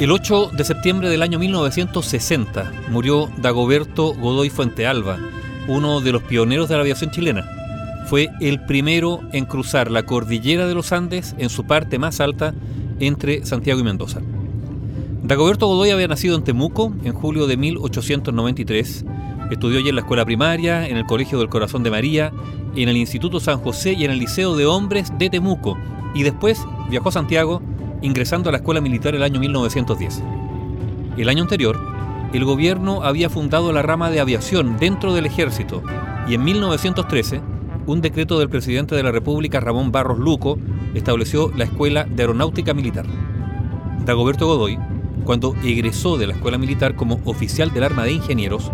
El 8 de septiembre del año 1960 murió Dagoberto Godoy Fuentealba, uno de los pioneros de la aviación chilena. Fue el primero en cruzar la cordillera de los Andes en su parte más alta entre Santiago y Mendoza. Dagoberto Godoy había nacido en Temuco en julio de 1893. Estudió allí en la escuela primaria, en el Colegio del Corazón de María, en el Instituto San José y en el Liceo de Hombres de Temuco. Y después viajó a Santiago ingresando a la escuela militar el año 1910. El año anterior, el gobierno había fundado la rama de aviación dentro del ejército y en 1913, un decreto del presidente de la República, Ramón Barros Luco, estableció la Escuela de Aeronáutica Militar. Dagoberto Godoy, cuando egresó de la escuela militar como oficial del arma de ingenieros,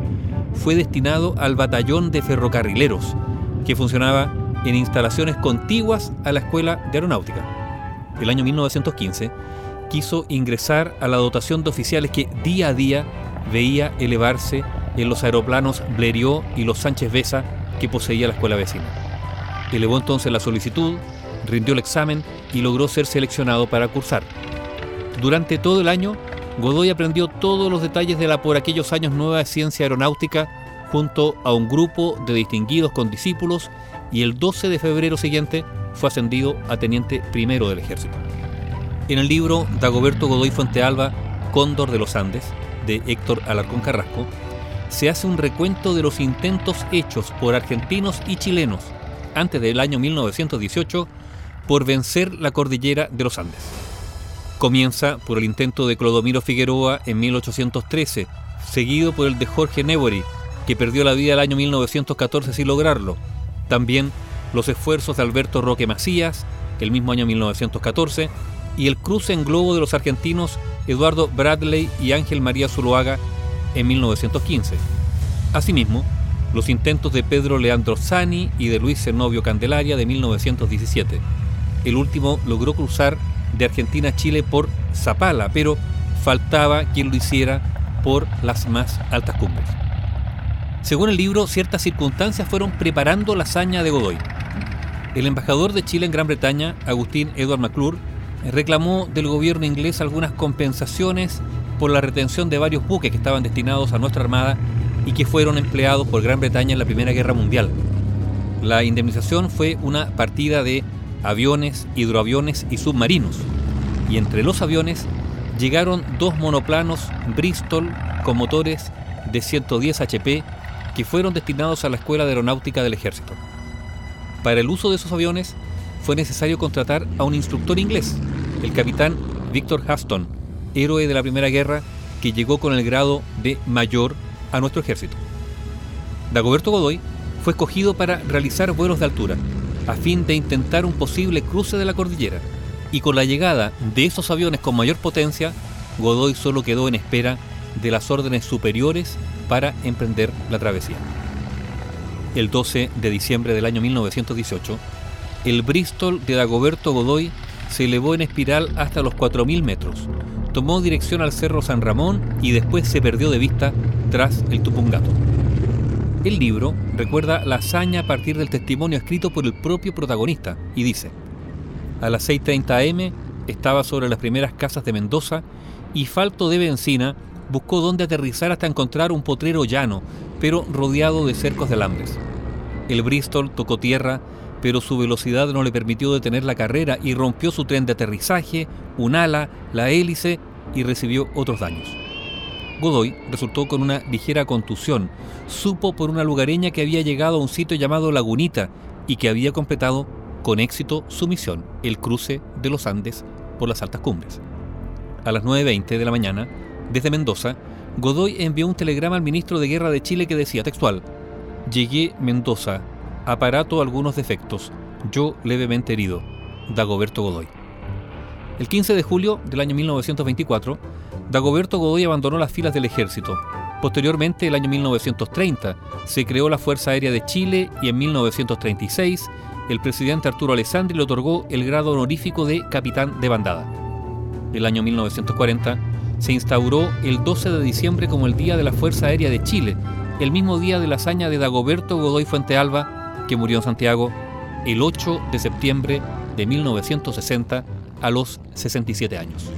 fue destinado al batallón de ferrocarrileros, que funcionaba en instalaciones contiguas a la escuela de aeronáutica el año 1915, quiso ingresar a la dotación de oficiales que día a día veía elevarse en los aeroplanos Blériot y los Sánchez Besa que poseía la escuela vecina. Elevó entonces la solicitud, rindió el examen y logró ser seleccionado para cursar. Durante todo el año, Godoy aprendió todos los detalles de la por aquellos años nueva ciencia aeronáutica junto a un grupo de distinguidos condiscípulos y el 12 de febrero siguiente fue ascendido a teniente primero del ejército. En el libro Dagoberto Godoy Fuentealba, Cóndor de los Andes, de Héctor Alarcón Carrasco, se hace un recuento de los intentos hechos por argentinos y chilenos antes del año 1918 por vencer la cordillera de los Andes. Comienza por el intento de Clodomiro Figueroa en 1813, seguido por el de Jorge Newbery, que perdió la vida el año 1914 sin lograrlo. También los esfuerzos de Alberto Roque Macías, el mismo año 1914, y el cruce en globo de los argentinos Eduardo Bradley y Ángel María Zuloaga en 1915. Asimismo, los intentos de Pedro Leandro Zani y de Luis Zenobio Candelaria de 1917. El último logró cruzar de Argentina a Chile por Zapala, pero faltaba quien lo hiciera por las más altas cumbres. Según el libro, ciertas circunstancias fueron preparando la hazaña de Godoy. El embajador de Chile en Gran Bretaña, Agustín Edward McClure, reclamó del gobierno inglés algunas compensaciones por la retención de varios buques que estaban destinados a nuestra armada y que fueron empleados por Gran Bretaña en la Primera Guerra Mundial. La indemnización fue una partida de aviones, hidroaviones y submarinos. Y entre los aviones llegaron dos monoplanos Bristol con motores de 110 HP que fueron destinados a la Escuela de Aeronáutica del Ejército. Para el uso de esos aviones fue necesario contratar a un instructor inglés, el capitán Victor Haston, héroe de la Primera Guerra que llegó con el grado de mayor a nuestro ejército. Dagoberto Godoy fue escogido para realizar vuelos de altura, a fin de intentar un posible cruce de la cordillera, y con la llegada de esos aviones con mayor potencia, Godoy solo quedó en espera de las órdenes superiores para emprender la travesía el 12 de diciembre del año 1918, el Bristol de Dagoberto Godoy se elevó en espiral hasta los 4.000 metros, tomó dirección al Cerro San Ramón y después se perdió de vista tras el Tupungato. El libro recuerda la hazaña a partir del testimonio escrito por el propio protagonista y dice, a las 6.30 am estaba sobre las primeras casas de Mendoza y falto de benzina buscó dónde aterrizar hasta encontrar un potrero llano, pero rodeado de cercos de alambres. El Bristol tocó tierra, pero su velocidad no le permitió detener la carrera y rompió su tren de aterrizaje, un ala, la hélice y recibió otros daños. Godoy resultó con una ligera contusión. Supo por una lugareña que había llegado a un sitio llamado Lagunita y que había completado con éxito su misión, el cruce de los Andes por las altas cumbres. A las 9.20 de la mañana, desde Mendoza, Godoy envió un telegrama al ministro de Guerra de Chile que decía textual, Llegué Mendoza, aparato algunos defectos, yo levemente herido, Dagoberto Godoy. El 15 de julio del año 1924, Dagoberto Godoy abandonó las filas del ejército. Posteriormente, el año 1930, se creó la Fuerza Aérea de Chile y en 1936, el presidente Arturo Alessandri le otorgó el grado honorífico de capitán de bandada. El año 1940 se instauró el 12 de diciembre como el Día de la Fuerza Aérea de Chile, el mismo día de la hazaña de Dagoberto Godoy Fuentealba, que murió en Santiago el 8 de septiembre de 1960 a los 67 años.